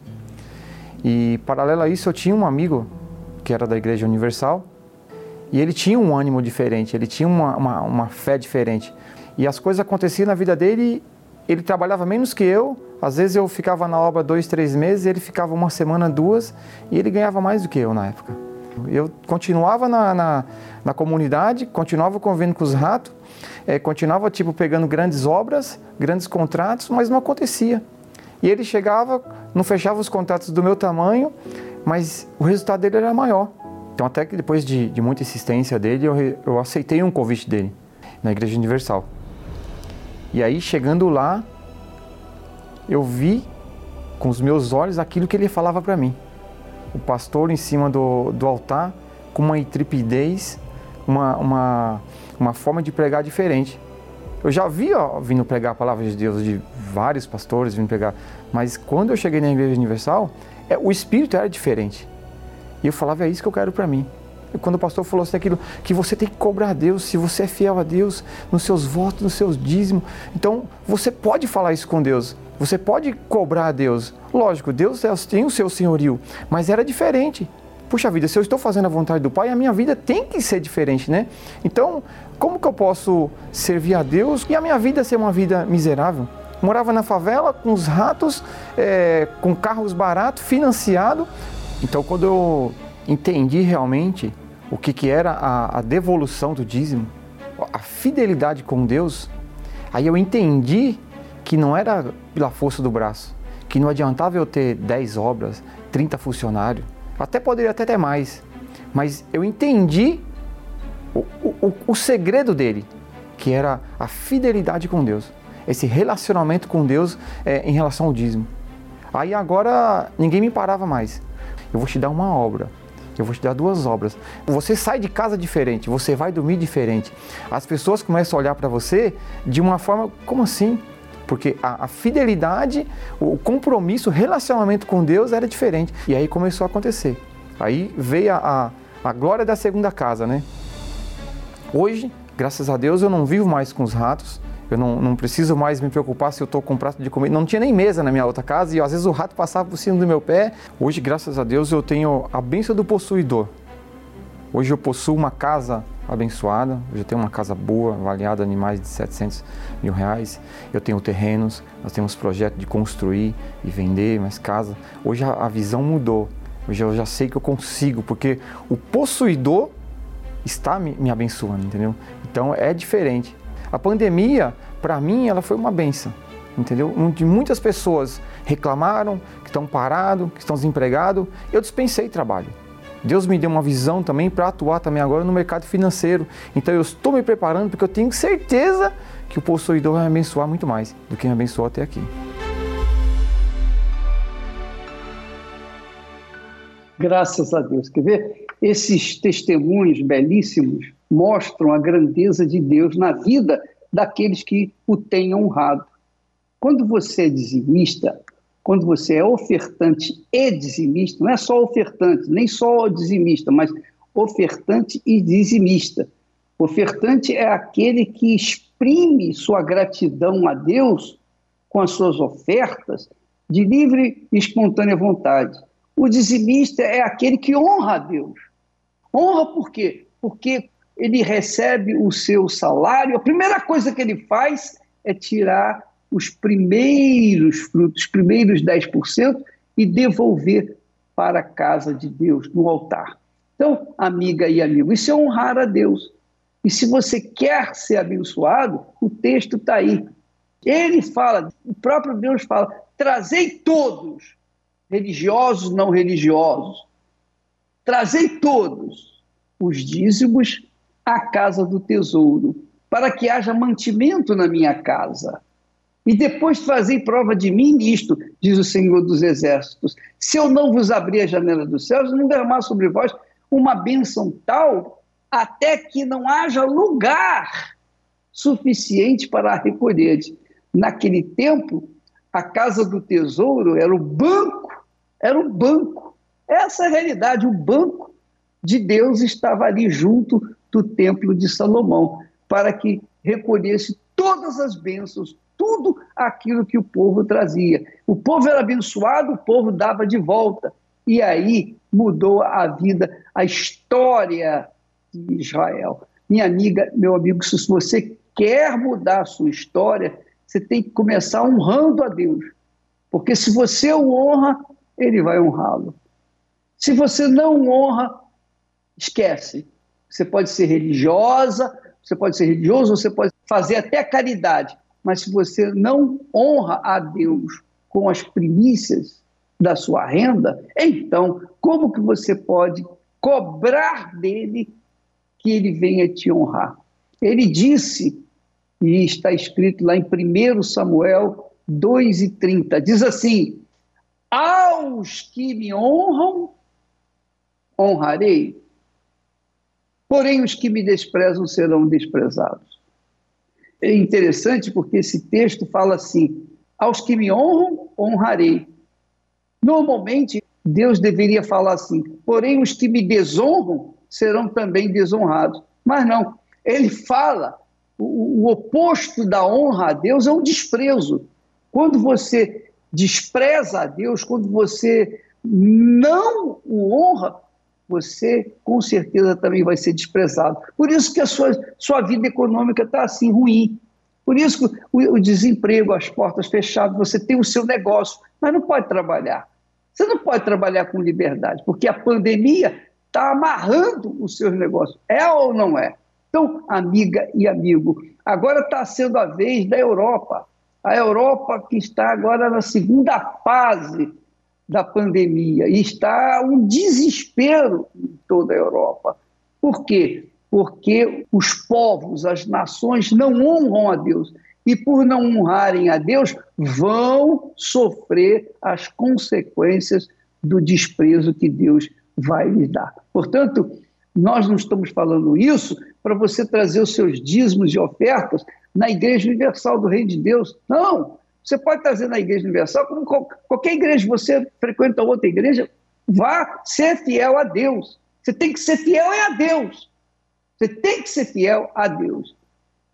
E paralelo a isso, eu tinha um amigo que era da Igreja Universal e ele tinha um ânimo diferente, ele tinha uma, uma, uma fé diferente. E as coisas aconteciam na vida dele, ele trabalhava menos que eu, às vezes eu ficava na obra dois, três meses, ele ficava uma semana, duas, e ele ganhava mais do que eu na época. Eu continuava na, na, na comunidade, continuava convivendo com os ratos, é, continuava tipo pegando grandes obras, grandes contratos, mas não acontecia. E ele chegava, não fechava os contratos do meu tamanho, mas o resultado dele era maior. Então até que depois de, de muita insistência dele, eu, eu aceitei um convite dele na Igreja Universal. E aí chegando lá, eu vi com os meus olhos aquilo que ele falava para mim o pastor em cima do, do altar com uma intrepidez, uma, uma, uma forma de pregar diferente. Eu já vi ó, vindo pregar a palavra de Deus de vários pastores vindo pregar, mas quando eu cheguei na Igreja Universal, é, o espírito era diferente. E eu falava, é isso que eu quero para mim. E quando o pastor falou assim, aquilo, que você tem que cobrar a Deus, se você é fiel a Deus, nos seus votos, nos seus dízimos. Então, você pode falar isso com Deus. Você pode cobrar a Deus. Lógico, Deus é, tem o seu senhorio, mas era diferente. Puxa vida, se eu estou fazendo a vontade do Pai, a minha vida tem que ser diferente, né? Então, como que eu posso servir a Deus e a minha vida ser uma vida miserável? Morava na favela com os ratos, é, com carros baratos, financiado. Então, quando eu entendi realmente o que, que era a, a devolução do dízimo, a fidelidade com Deus, aí eu entendi que não era pela força do braço, que não adiantava eu ter 10 obras, 30 funcionários, até poderia até ter mais, mas eu entendi o, o, o segredo dele, que era a fidelidade com Deus, esse relacionamento com Deus é, em relação ao dízimo. Aí agora ninguém me parava mais. Eu vou te dar uma obra, eu vou te dar duas obras. Você sai de casa diferente, você vai dormir diferente. As pessoas começam a olhar para você de uma forma, como assim? Porque a, a, fidelidade, o compromisso, o relacionamento com Deus era diferente. E aí começou a acontecer. Aí veio a, a, a glória da segunda casa, né? Hoje, graças a Deus, eu não vivo mais com os ratos. Eu não, não preciso mais me preocupar se eu estou com prato de comida. Não tinha nem mesa na minha outra casa e às vezes o rato passava por cima do meu pé. Hoje, graças a Deus, eu tenho a bênção do possuidor. Hoje eu possuo uma casa abençoada, hoje eu tenho uma casa boa, avaliada em mais de 700 mil reais. Eu tenho terrenos, nós temos projeto de construir e vender mais casa. Hoje a, a visão mudou. Hoje eu já sei que eu consigo, porque o possuidor está me, me abençoando, entendeu? Então é diferente. A pandemia, para mim, ela foi uma benção, entendeu? Onde muitas pessoas reclamaram que estão parados, que estão desempregados. Eu dispensei trabalho. Deus me deu uma visão também para atuar também agora no mercado financeiro. Então eu estou me preparando porque eu tenho certeza que o possuidor vai me abençoar muito mais do que me abençoou até aqui. Graças a Deus. Quer ver? Esses testemunhos belíssimos mostram a grandeza de Deus na vida daqueles que o têm honrado. Quando você é dizimista, quando você é ofertante e dizimista, não é só ofertante, nem só dizimista, mas ofertante e dizimista. Ofertante é aquele que exprime sua gratidão a Deus com as suas ofertas de livre e espontânea vontade. O dizimista é aquele que honra a Deus. Honra por quê? Porque ele recebe o seu salário, a primeira coisa que ele faz é tirar os primeiros frutos, os primeiros 10% e devolver para a casa de Deus, no altar. Então, amiga e amigo, isso é honrar a Deus. E se você quer ser abençoado, o texto está aí. Ele fala, o próprio Deus fala: trazei todos, religiosos, não religiosos, trazei todos os dízimos à casa do tesouro, para que haja mantimento na minha casa. E depois fazei prova de mim nisto, diz o Senhor dos Exércitos. Se eu não vos abrir a janela dos céus, não derramar sobre vós uma bênção tal, até que não haja lugar suficiente para recolher. Naquele tempo, a casa do tesouro era o banco, era o banco. Essa é a realidade, o banco de Deus estava ali junto do templo de Salomão, para que recolhesse todas as bênçãos, tudo aquilo que o povo trazia. O povo era abençoado, o povo dava de volta. E aí mudou a vida, a história de Israel. Minha amiga, meu amigo, se você quer mudar a sua história, você tem que começar honrando a Deus. Porque se você o honra, ele vai honrá-lo. Se você não honra, esquece. Você pode ser religiosa, você pode ser religioso, você pode fazer até caridade, mas se você não honra a Deus com as primícias da sua renda, então como que você pode cobrar dele que ele venha te honrar? Ele disse, e está escrito lá em 1 Samuel 2,30, diz assim: Aos que me honram, honrarei, porém os que me desprezam serão desprezados é interessante porque esse texto fala assim: aos que me honram, honrarei. Normalmente, Deus deveria falar assim: porém, os que me desonram serão também desonrados. Mas não, ele fala: o, o oposto da honra a Deus é o desprezo. Quando você despreza a Deus, quando você não o honra, você com certeza também vai ser desprezado. Por isso que a sua, sua vida econômica está assim ruim. Por isso que o, o, desemprego, as portas fechadas, você tem o seu negócio, mas não pode trabalhar. Você não pode trabalhar com liberdade, porque a pandemia está amarrando os seus negócios. É ou não é? Então, amiga e amigo, agora está sendo a vez da Europa. A Europa que está agora na segunda fase da pandemia e está um desespero em toda a Europa. Por quê? Porque os povos, as nações não honram a Deus e por não honrarem a Deus vão sofrer as consequências do desprezo que Deus vai lhes dar. Portanto, nós não estamos falando isso para você trazer os seus dízimos e ofertas na Igreja Universal do Reino de Deus. Não, você pode trazer na Igreja Universal, como qualquer igreja, você frequenta outra igreja, vá ser fiel a Deus. Você tem que ser fiel a Deus. Você tem que ser fiel a Deus.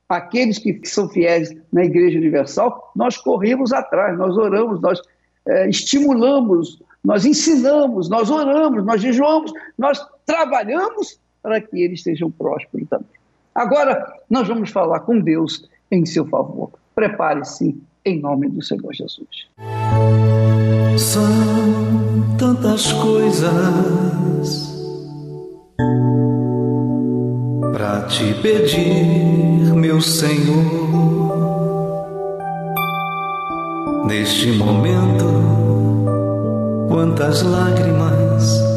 Aqueles que são fiéis na Igreja Universal, nós corremos atrás, nós oramos, nós é, estimulamos, nós ensinamos, nós oramos, nós jejuamos, nós trabalhamos para que eles sejam prósperos também. Agora, nós vamos falar com Deus em seu favor. Prepare-se em nome do Senhor Jesus. São tantas coisas para te pedir, meu Senhor. Neste momento, quantas lágrimas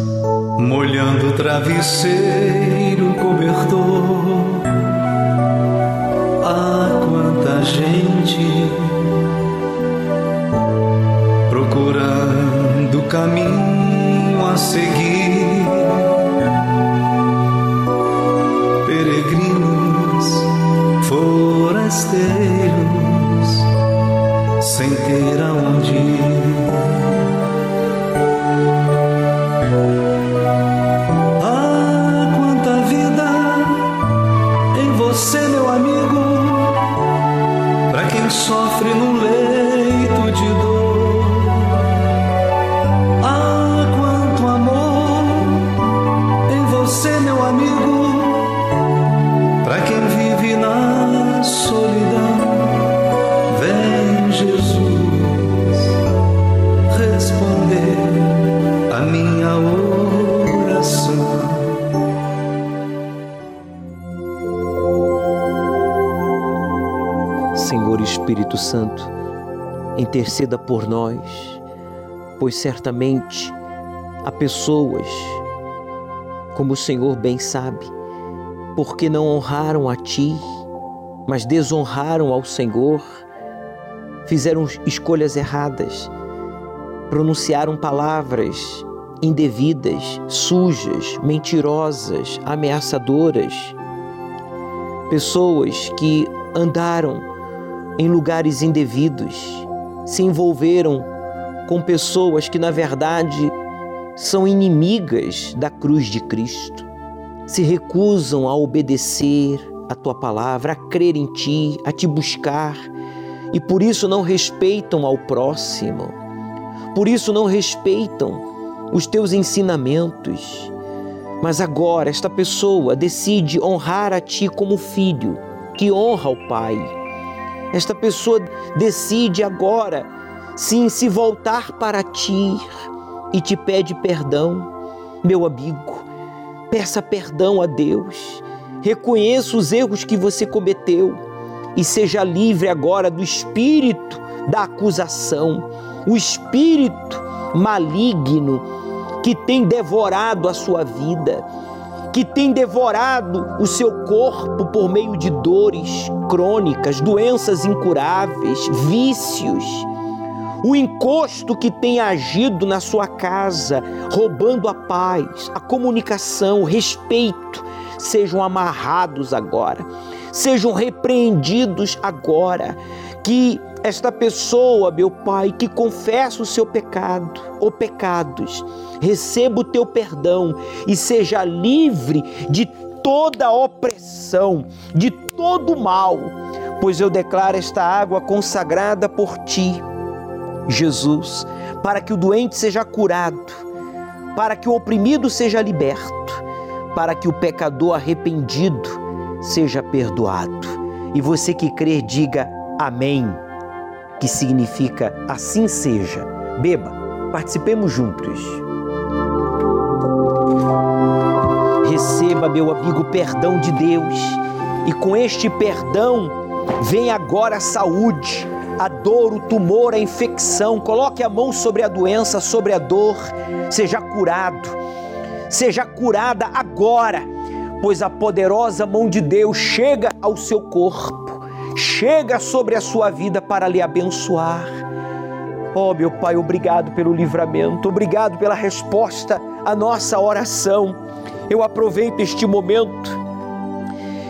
molhando o travesseiro cobertor. Ah, quanta gente caminho a seguir. Interceda por nós, pois certamente há pessoas, como o Senhor bem sabe, porque não honraram a Ti, mas desonraram ao Senhor, fizeram escolhas erradas, pronunciaram palavras indevidas, sujas, mentirosas, ameaçadoras. Pessoas que andaram em lugares indevidos, se envolveram com pessoas que, na verdade, são inimigas da cruz de Cristo, se recusam a obedecer a tua palavra, a crer em ti, a te buscar e por isso não respeitam ao próximo, por isso não respeitam os teus ensinamentos. Mas agora esta pessoa decide honrar a ti como filho, que honra o Pai. Esta pessoa decide agora, sim, se voltar para ti e te pede perdão. Meu amigo, peça perdão a Deus, reconheça os erros que você cometeu e seja livre agora do espírito da acusação, o espírito maligno que tem devorado a sua vida, que tem devorado o seu corpo por meio de dores crônicas, doenças incuráveis, vícios. O encosto que tem agido na sua casa, roubando a paz, a comunicação, o respeito, sejam amarrados agora, sejam repreendidos agora. Que esta pessoa, meu Pai, que confessa o seu pecado ou pecados, receba o teu perdão e seja livre de toda opressão, de todo mal, pois eu declaro esta água consagrada por ti, Jesus, para que o doente seja curado, para que o oprimido seja liberto, para que o pecador arrependido seja perdoado. E você que crê, diga amém, que significa assim seja. Beba, participemos juntos. Receba, meu amigo, o perdão de Deus, e com este perdão vem agora a saúde, a dor, o tumor, a infecção. Coloque a mão sobre a doença, sobre a dor, seja curado, seja curada agora, pois a poderosa mão de Deus chega ao seu corpo, chega sobre a sua vida para lhe abençoar. Oh, meu Pai, obrigado pelo livramento, obrigado pela resposta à nossa oração. Eu aproveito este momento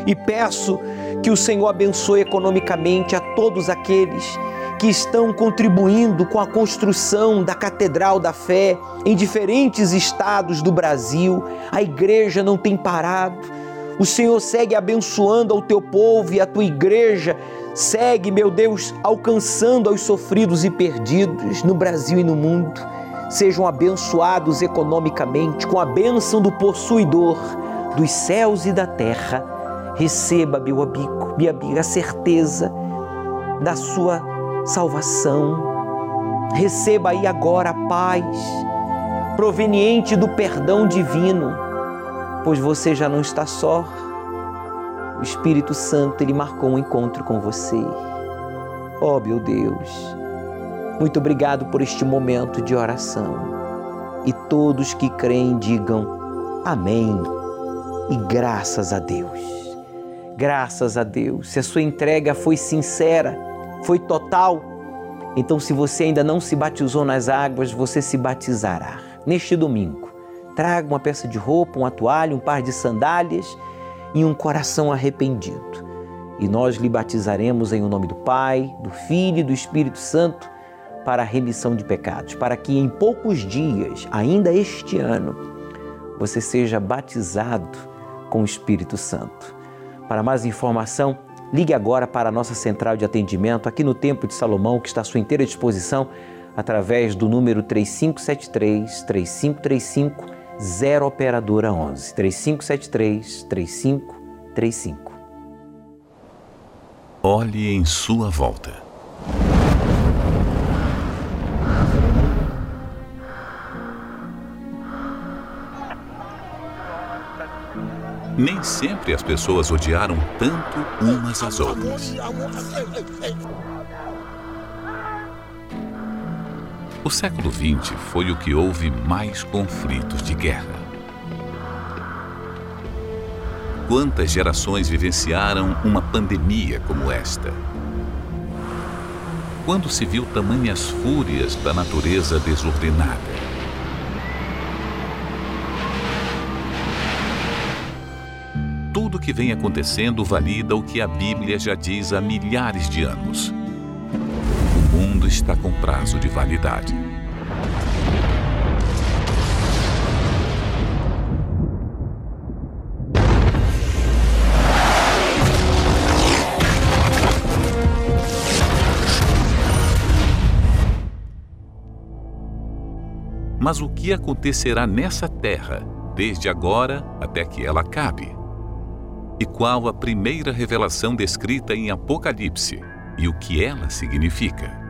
e peço que o Senhor abençoe economicamente a todos aqueles que estão contribuindo com a construção da Catedral da Fé em diferentes estados do Brasil. A igreja não tem parado. O Senhor segue abençoando ao teu povo e a tua igreja segue, meu Deus, alcançando aos sofridos e perdidos no Brasil e no mundo. Sejam abençoados economicamente com a bênção do possuidor dos céus e da terra. Receba, meu amigo, minha amiga, a certeza da sua salvação. Receba aí agora a paz, proveniente do perdão divino, pois você já não está só. O Espírito Santo, ele marcou um encontro com você. Oh, meu Deus, muito obrigado por este momento de oração. E todos que creem digam amém e graças a Deus. Graças a Deus. Se a sua entrega foi sincera, foi total, então se você ainda não se batizou nas águas, você se batizará neste domingo. Traga uma peça de roupa, uma toalha, um par de sandálias e um coração arrependido. E nós lhe batizaremos em o nome do Pai, do Filho e do Espírito Santo para a remissão de pecados, para que em poucos dias, ainda este ano, você seja batizado com o Espírito Santo. Para mais informação, ligue agora para a nossa central de atendimento aqui no Templo de Salomão, que está à sua inteira disposição, através do número 3573 3535 0 operadora 11 3573 3535. Olhe em sua volta. Nem sempre as pessoas odiaram tanto umas às outras. O século XX foi o que houve mais conflitos de guerra. Quantas gerações vivenciaram uma pandemia como esta? Quando se viu tamanhas fúrias da natureza desordenada? tudo o que vem acontecendo valida o que a Bíblia já diz há milhares de anos. Está com prazo de validade. Mas o que acontecerá nessa terra, desde agora até que ela acabe? e qual a primeira revelação descrita em Apocalipse e o que ela significa.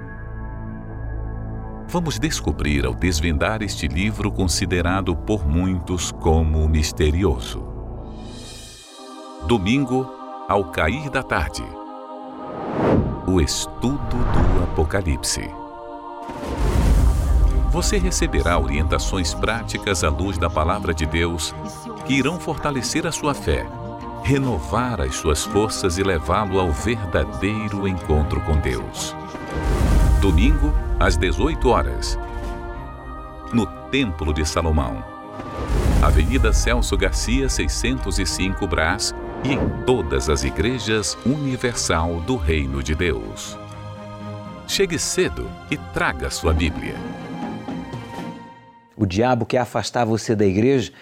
Vamos descobrir ao desvendar este livro considerado por muitos como misterioso. Domingo, ao cair da tarde. O estudo do Apocalipse. Você receberá orientações práticas à luz da palavra de Deus que irão fortalecer a sua fé renovar as suas forças e levá-lo ao verdadeiro encontro com Deus. Domingo, às 18 horas, no Templo de Salomão. Avenida Celso Garcia, 605 Brás e em todas as igrejas universal do Reino de Deus. Chegue cedo e traga sua Bíblia. O diabo quer afastar você da igreja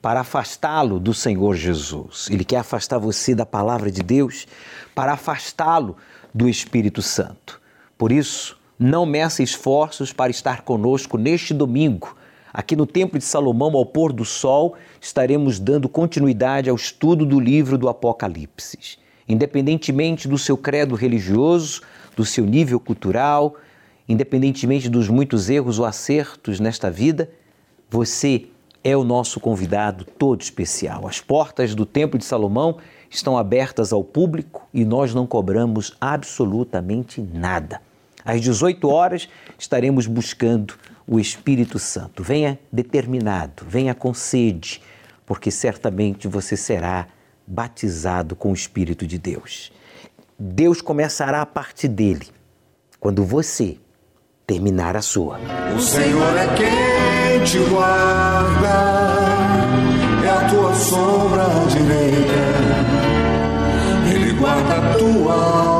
para afastá-lo do Senhor Jesus. Ele quer afastar você da palavra de Deus para afastá-lo do Espírito Santo. Por isso, não meça esforços para estar conosco neste domingo. Aqui no Templo de Salomão, ao pôr do sol, estaremos dando continuidade ao estudo do livro do Apocalipse. Independentemente do seu credo religioso, do seu nível cultural, independentemente dos muitos erros ou acertos nesta vida, você é o nosso convidado todo especial. As portas do Templo de Salomão estão abertas ao público e nós não cobramos absolutamente nada. Às 18 horas estaremos buscando o Espírito Santo. Venha determinado, venha com sede, porque certamente você será batizado com o Espírito de Deus. Deus começará a partir dele quando você terminar a sua. O Senhor é quem te guarda, é a tua sombra direita. Ele guarda a tua alma,